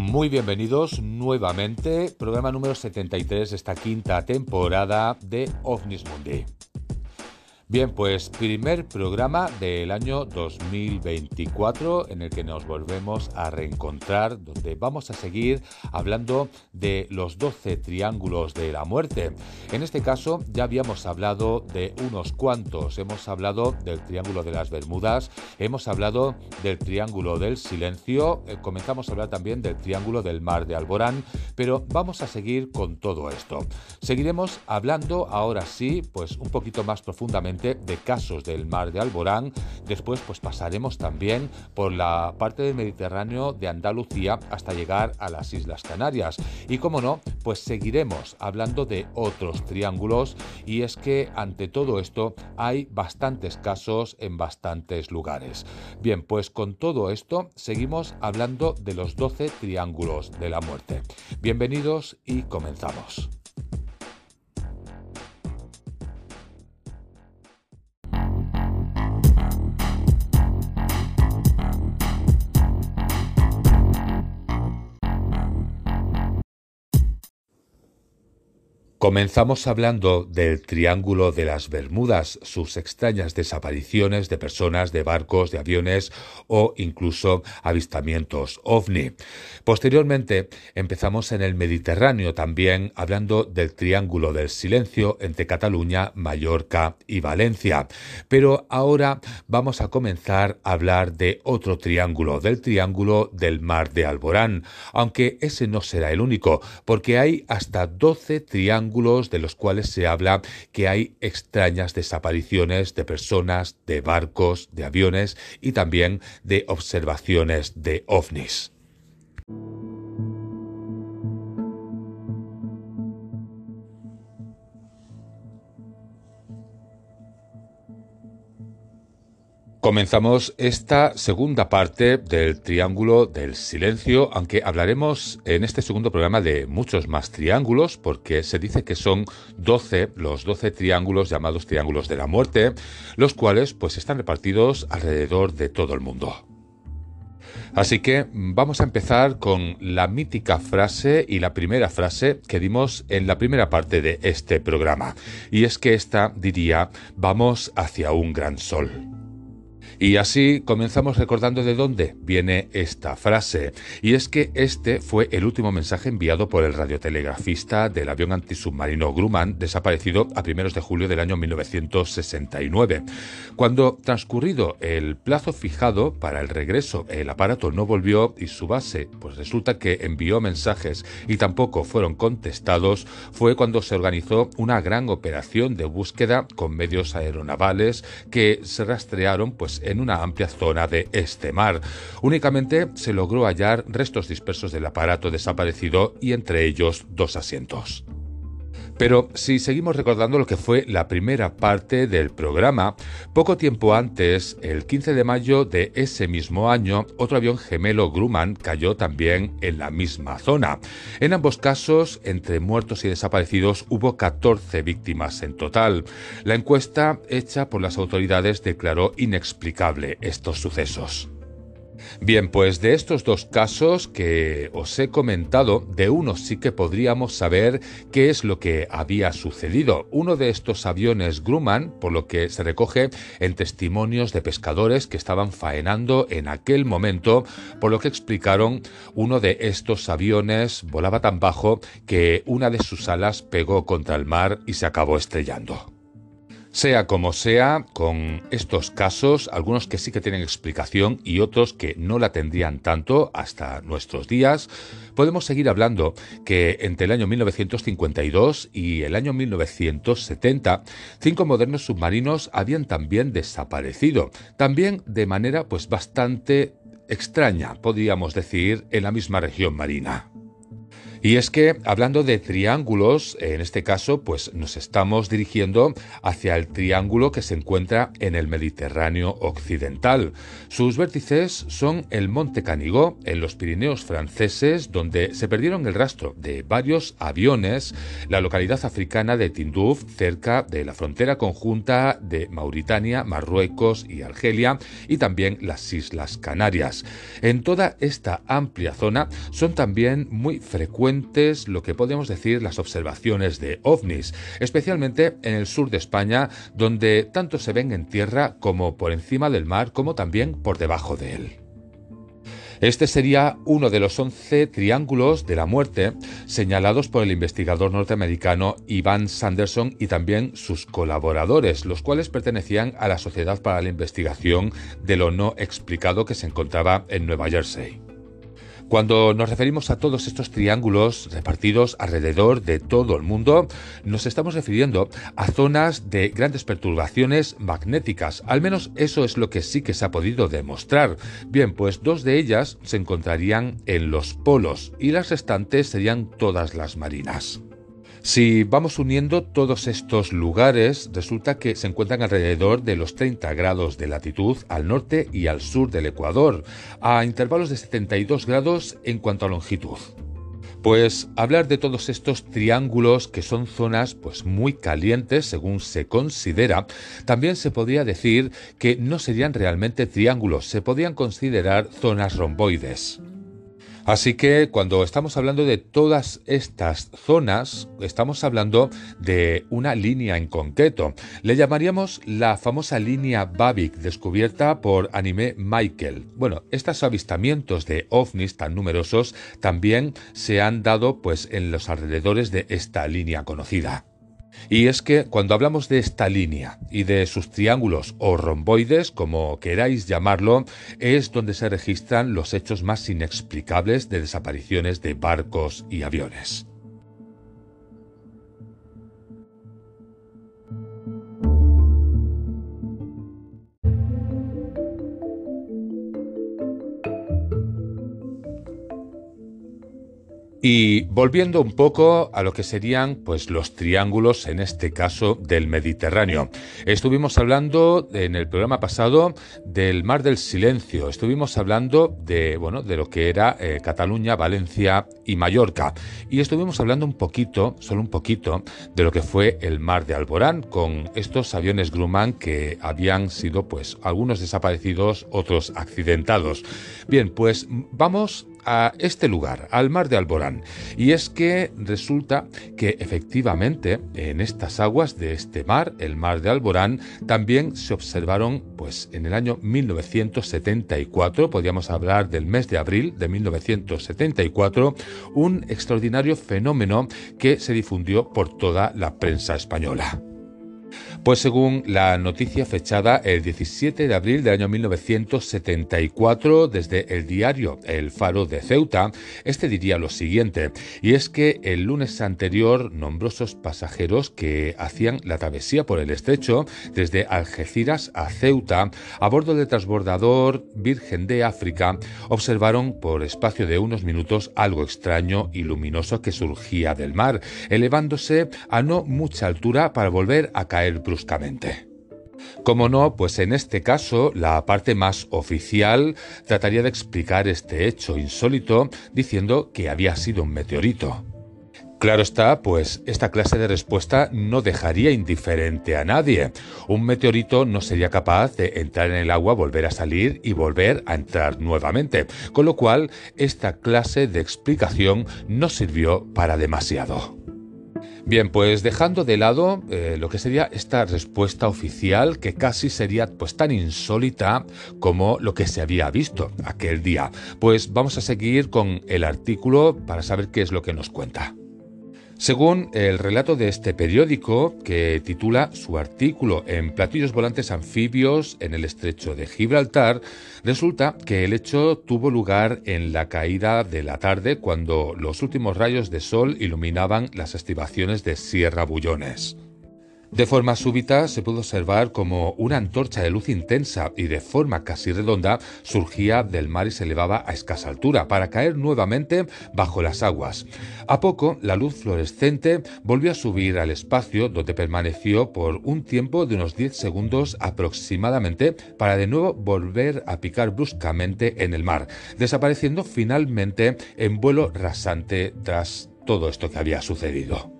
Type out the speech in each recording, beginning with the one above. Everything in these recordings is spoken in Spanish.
Muy bienvenidos nuevamente, programa número 73 de esta quinta temporada de OVNIS Mundi. Bien, pues primer programa del año 2024 en el que nos volvemos a reencontrar, donde vamos a seguir hablando de los 12 triángulos de la muerte. En este caso ya habíamos hablado de unos cuantos, hemos hablado del triángulo de las Bermudas, hemos hablado del triángulo del silencio, eh, comenzamos a hablar también del triángulo del mar de Alborán, pero vamos a seguir con todo esto. Seguiremos hablando ahora sí, pues un poquito más profundamente de casos del mar de Alborán. Después pues pasaremos también por la parte del Mediterráneo de Andalucía hasta llegar a las Islas Canarias. Y como no, pues seguiremos hablando de otros triángulos y es que ante todo esto hay bastantes casos en bastantes lugares. Bien, pues con todo esto seguimos hablando de los 12 triángulos de la muerte. Bienvenidos y comenzamos. Comenzamos hablando del Triángulo de las Bermudas, sus extrañas desapariciones de personas, de barcos, de aviones o incluso avistamientos ovni. Posteriormente empezamos en el Mediterráneo también hablando del Triángulo del Silencio entre Cataluña, Mallorca y Valencia. Pero ahora vamos a comenzar a hablar de otro triángulo, del Triángulo del Mar de Alborán, aunque ese no será el único, porque hay hasta 12 triángulos de los cuales se habla que hay extrañas desapariciones de personas, de barcos, de aviones y también de observaciones de ovnis. Comenzamos esta segunda parte del Triángulo del Silencio, aunque hablaremos en este segundo programa de muchos más triángulos, porque se dice que son 12 los 12 triángulos llamados Triángulos de la Muerte, los cuales pues están repartidos alrededor de todo el mundo. Así que vamos a empezar con la mítica frase y la primera frase que dimos en la primera parte de este programa, y es que esta diría, vamos hacia un gran sol. Y así comenzamos recordando de dónde viene esta frase. Y es que este fue el último mensaje enviado por el radiotelegrafista del avión antisubmarino Grumman, desaparecido a primeros de julio del año 1969. Cuando transcurrido el plazo fijado para el regreso, el aparato no volvió y su base, pues resulta que envió mensajes y tampoco fueron contestados, fue cuando se organizó una gran operación de búsqueda con medios aeronavales que se rastrearon pues en una amplia zona de este mar. Únicamente se logró hallar restos dispersos del aparato desaparecido y entre ellos dos asientos. Pero si seguimos recordando lo que fue la primera parte del programa, poco tiempo antes, el 15 de mayo de ese mismo año, otro avión gemelo Grumman cayó también en la misma zona. En ambos casos, entre muertos y desaparecidos, hubo 14 víctimas en total. La encuesta hecha por las autoridades declaró inexplicable estos sucesos. Bien, pues de estos dos casos que os he comentado, de uno sí que podríamos saber qué es lo que había sucedido. Uno de estos aviones Grumman, por lo que se recoge en testimonios de pescadores que estaban faenando en aquel momento, por lo que explicaron, uno de estos aviones volaba tan bajo que una de sus alas pegó contra el mar y se acabó estrellando. Sea como sea, con estos casos, algunos que sí que tienen explicación y otros que no la tendrían tanto hasta nuestros días, podemos seguir hablando que entre el año 1952 y el año 1970, cinco modernos submarinos habían también desaparecido, también de manera pues bastante extraña, podríamos decir, en la misma región marina. Y es que, hablando de triángulos, en este caso, pues nos estamos dirigiendo hacia el triángulo que se encuentra en el Mediterráneo occidental. Sus vértices son el Monte Canigó, en los Pirineos franceses, donde se perdieron el rastro de varios aviones, la localidad africana de Tinduf, cerca de la frontera conjunta de Mauritania, Marruecos y Argelia, y también las Islas Canarias. En toda esta amplia zona son también muy frecuentes lo que podemos decir las observaciones de ovnis, especialmente en el sur de España, donde tanto se ven en tierra como por encima del mar, como también por debajo de él. Este sería uno de los 11 triángulos de la muerte señalados por el investigador norteamericano Ivan Sanderson y también sus colaboradores, los cuales pertenecían a la Sociedad para la Investigación de lo No Explicado que se encontraba en Nueva Jersey. Cuando nos referimos a todos estos triángulos repartidos alrededor de todo el mundo, nos estamos refiriendo a zonas de grandes perturbaciones magnéticas. Al menos eso es lo que sí que se ha podido demostrar. Bien, pues dos de ellas se encontrarían en los polos y las restantes serían todas las marinas. Si vamos uniendo todos estos lugares, resulta que se encuentran alrededor de los 30 grados de latitud al norte y al sur del Ecuador, a intervalos de 72 grados en cuanto a longitud. Pues hablar de todos estos triángulos que son zonas pues muy calientes según se considera, también se podría decir que no serían realmente triángulos, se podrían considerar zonas romboides. Así que cuando estamos hablando de todas estas zonas, estamos hablando de una línea en concreto. Le llamaríamos la famosa línea Babik descubierta por Anime Michael. Bueno, estos avistamientos de ovnis tan numerosos también se han dado pues en los alrededores de esta línea conocida. Y es que cuando hablamos de esta línea y de sus triángulos o romboides, como queráis llamarlo, es donde se registran los hechos más inexplicables de desapariciones de barcos y aviones. Y volviendo un poco a lo que serían pues los triángulos en este caso del Mediterráneo. Estuvimos hablando en el programa pasado del Mar del Silencio, estuvimos hablando de bueno, de lo que era eh, Cataluña, Valencia y Mallorca y estuvimos hablando un poquito, solo un poquito de lo que fue el Mar de Alborán con estos aviones Grumman que habían sido pues algunos desaparecidos, otros accidentados. Bien, pues vamos a este lugar, al mar de Alborán. Y es que resulta que efectivamente en estas aguas de este mar, el mar de Alborán, también se observaron pues en el año 1974, podríamos hablar del mes de abril de 1974, un extraordinario fenómeno que se difundió por toda la prensa española. Pues según la noticia fechada el 17 de abril del año 1974 desde el diario El Faro de Ceuta, este diría lo siguiente, y es que el lunes anterior nombrosos pasajeros que hacían la travesía por el estrecho desde Algeciras a Ceuta a bordo del transbordador Virgen de África observaron por espacio de unos minutos algo extraño y luminoso que surgía del mar, elevándose a no mucha altura para volver a caer bruscamente. Como no, pues en este caso la parte más oficial trataría de explicar este hecho insólito diciendo que había sido un meteorito. Claro está, pues esta clase de respuesta no dejaría indiferente a nadie. Un meteorito no sería capaz de entrar en el agua, volver a salir y volver a entrar nuevamente, con lo cual esta clase de explicación no sirvió para demasiado. Bien, pues dejando de lado eh, lo que sería esta respuesta oficial que casi sería pues tan insólita como lo que se había visto aquel día, pues vamos a seguir con el artículo para saber qué es lo que nos cuenta. Según el relato de este periódico, que titula su artículo en platillos volantes anfibios en el estrecho de Gibraltar, resulta que el hecho tuvo lugar en la caída de la tarde cuando los últimos rayos de sol iluminaban las estivaciones de Sierra Bullones. De forma súbita se pudo observar como una antorcha de luz intensa y de forma casi redonda surgía del mar y se elevaba a escasa altura para caer nuevamente bajo las aguas. A poco la luz fluorescente volvió a subir al espacio donde permaneció por un tiempo de unos 10 segundos aproximadamente para de nuevo volver a picar bruscamente en el mar, desapareciendo finalmente en vuelo rasante tras todo esto que había sucedido.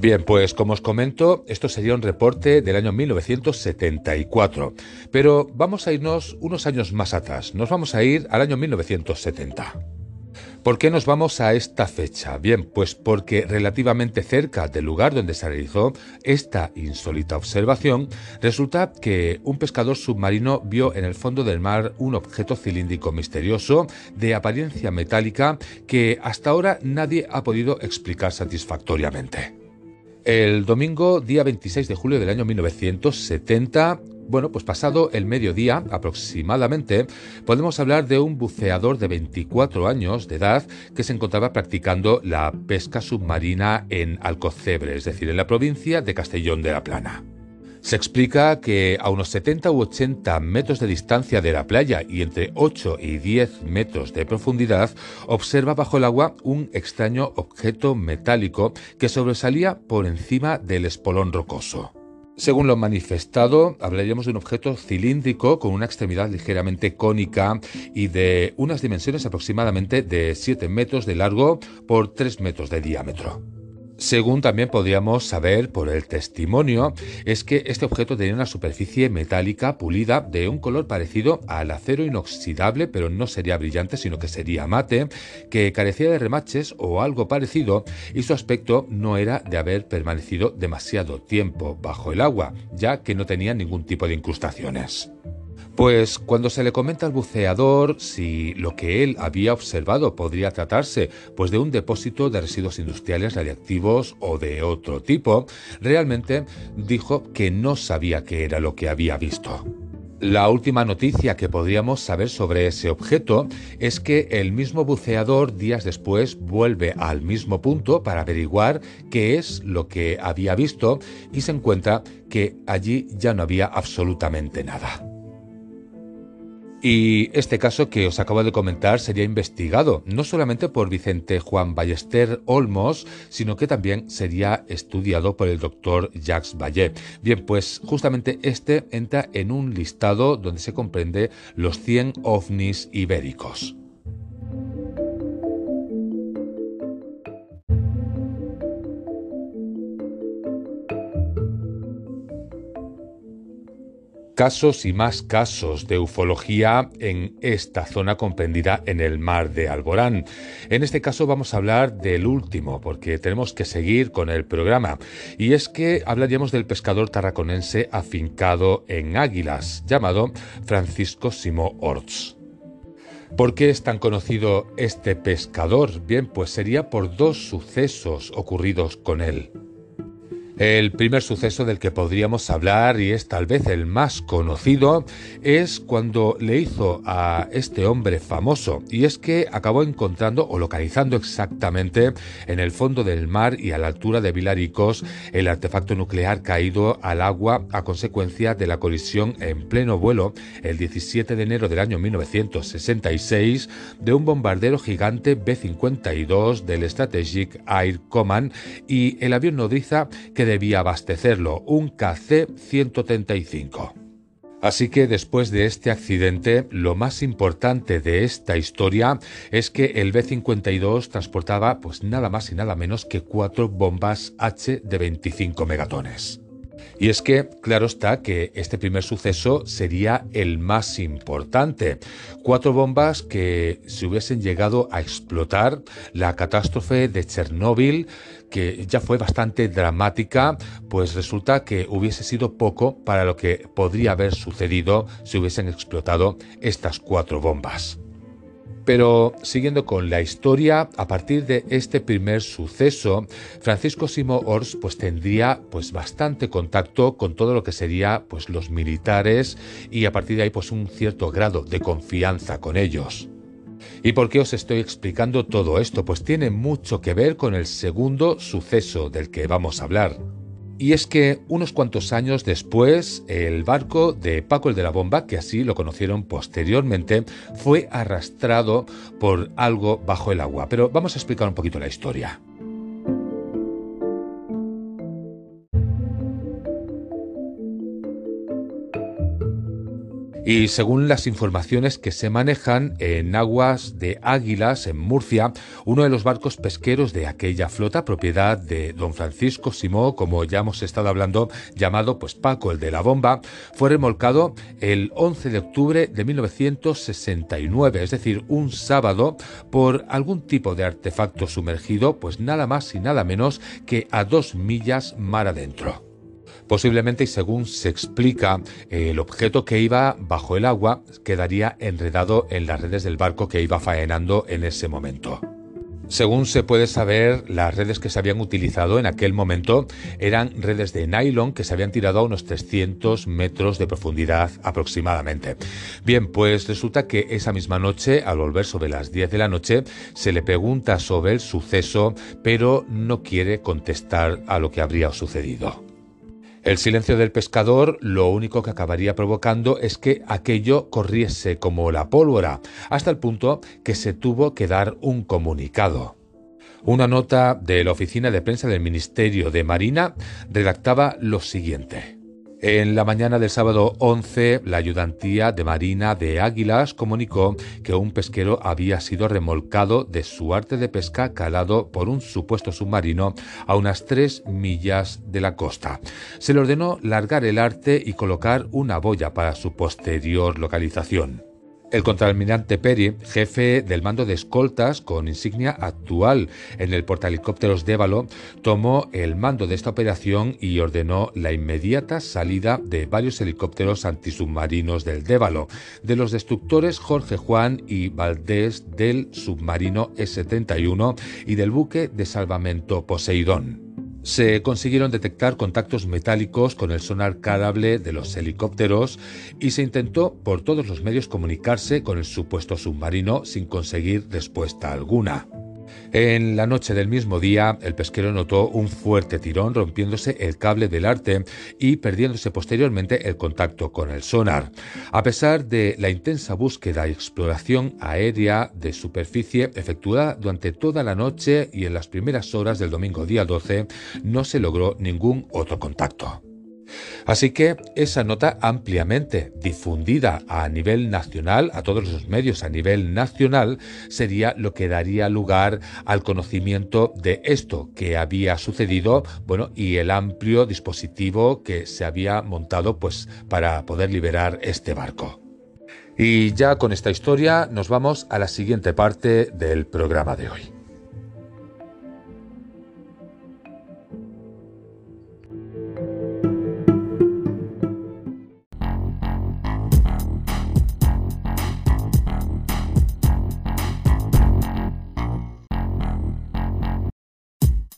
Bien, pues como os comento, esto sería un reporte del año 1974, pero vamos a irnos unos años más atrás, nos vamos a ir al año 1970. ¿Por qué nos vamos a esta fecha? Bien, pues porque relativamente cerca del lugar donde se realizó esta insólita observación, resulta que un pescador submarino vio en el fondo del mar un objeto cilíndrico misterioso de apariencia metálica que hasta ahora nadie ha podido explicar satisfactoriamente. El domingo, día 26 de julio del año 1970, bueno, pues pasado el mediodía aproximadamente, podemos hablar de un buceador de 24 años de edad que se encontraba practicando la pesca submarina en Alcocebre, es decir, en la provincia de Castellón de la Plana. Se explica que a unos 70 u 80 metros de distancia de la playa y entre 8 y 10 metros de profundidad, observa bajo el agua un extraño objeto metálico que sobresalía por encima del espolón rocoso. Según lo manifestado, hablaríamos de un objeto cilíndrico con una extremidad ligeramente cónica y de unas dimensiones aproximadamente de 7 metros de largo por 3 metros de diámetro. Según también podríamos saber por el testimonio, es que este objeto tenía una superficie metálica pulida de un color parecido al acero inoxidable, pero no sería brillante, sino que sería mate, que carecía de remaches o algo parecido, y su aspecto no era de haber permanecido demasiado tiempo bajo el agua, ya que no tenía ningún tipo de incrustaciones. Pues cuando se le comenta al buceador si lo que él había observado podría tratarse pues de un depósito de residuos industriales radiactivos o de otro tipo, realmente dijo que no sabía qué era lo que había visto. La última noticia que podríamos saber sobre ese objeto es que el mismo buceador días después vuelve al mismo punto para averiguar qué es lo que había visto y se encuentra que allí ya no había absolutamente nada. Y este caso que os acabo de comentar sería investigado no solamente por Vicente Juan Ballester Olmos, sino que también sería estudiado por el doctor Jacques Vallée. Bien, pues justamente este entra en un listado donde se comprende los 100 ovnis ibéricos. Casos y más casos de ufología en esta zona comprendida en el mar de Alborán. En este caso vamos a hablar del último, porque tenemos que seguir con el programa. Y es que hablaríamos del pescador tarraconense afincado en Águilas, llamado Francisco Simo Orts. ¿Por qué es tan conocido este pescador? Bien, pues sería por dos sucesos ocurridos con él. El primer suceso del que podríamos hablar, y es tal vez el más conocido, es cuando le hizo a este hombre famoso, y es que acabó encontrando o localizando exactamente en el fondo del mar y a la altura de Vilaricos el artefacto nuclear caído al agua a consecuencia de la colisión en pleno vuelo el 17 de enero del año 1966 de un bombardero gigante B-52 del Strategic Air Command y el avión nodriza que debía abastecerlo, un KC-135. Así que después de este accidente, lo más importante de esta historia es que el B-52 transportaba pues nada más y nada menos que cuatro bombas H de 25 megatones. Y es que, claro está que este primer suceso sería el más importante. Cuatro bombas que si hubiesen llegado a explotar, la catástrofe de Chernóbil que ya fue bastante dramática, pues resulta que hubiese sido poco para lo que podría haber sucedido si hubiesen explotado estas cuatro bombas. Pero siguiendo con la historia, a partir de este primer suceso, Francisco Simo Ors pues tendría pues bastante contacto con todo lo que sería pues los militares y a partir de ahí pues un cierto grado de confianza con ellos. ¿Y por qué os estoy explicando todo esto? Pues tiene mucho que ver con el segundo suceso del que vamos a hablar. Y es que unos cuantos años después, el barco de Paco el de la Bomba, que así lo conocieron posteriormente, fue arrastrado por algo bajo el agua. Pero vamos a explicar un poquito la historia. Y según las informaciones que se manejan en aguas de Águilas, en Murcia, uno de los barcos pesqueros de aquella flota, propiedad de don Francisco Simó, como ya hemos estado hablando, llamado pues Paco el de la Bomba, fue remolcado el 11 de octubre de 1969, es decir, un sábado, por algún tipo de artefacto sumergido, pues nada más y nada menos que a dos millas mar adentro. Posiblemente, y según se explica, el objeto que iba bajo el agua quedaría enredado en las redes del barco que iba faenando en ese momento. Según se puede saber, las redes que se habían utilizado en aquel momento eran redes de nylon que se habían tirado a unos 300 metros de profundidad aproximadamente. Bien, pues resulta que esa misma noche, al volver sobre las 10 de la noche, se le pregunta sobre el suceso, pero no quiere contestar a lo que habría sucedido. El silencio del pescador lo único que acabaría provocando es que aquello corriese como la pólvora, hasta el punto que se tuvo que dar un comunicado. Una nota de la oficina de prensa del Ministerio de Marina redactaba lo siguiente. En la mañana del sábado 11, la ayudantía de Marina de Águilas comunicó que un pesquero había sido remolcado de su arte de pesca calado por un supuesto submarino a unas tres millas de la costa. Se le ordenó largar el arte y colocar una boya para su posterior localización. El contraalmirante Perry, jefe del mando de escoltas con insignia actual en el portahelicópteros Dévalo, tomó el mando de esta operación y ordenó la inmediata salida de varios helicópteros antisubmarinos del Dévalo, de los destructores Jorge Juan y Valdés del submarino S-71 y del buque de salvamento Poseidón se consiguieron detectar contactos metálicos con el sonar carable de los helicópteros y se intentó por todos los medios comunicarse con el supuesto submarino sin conseguir respuesta alguna. En la noche del mismo día, el pesquero notó un fuerte tirón rompiéndose el cable del arte y perdiéndose posteriormente el contacto con el sonar. A pesar de la intensa búsqueda y exploración aérea de superficie efectuada durante toda la noche y en las primeras horas del domingo día 12, no se logró ningún otro contacto. Así que esa nota ampliamente difundida a nivel nacional, a todos los medios a nivel nacional, sería lo que daría lugar al conocimiento de esto que había sucedido, bueno, y el amplio dispositivo que se había montado pues para poder liberar este barco. Y ya con esta historia nos vamos a la siguiente parte del programa de hoy.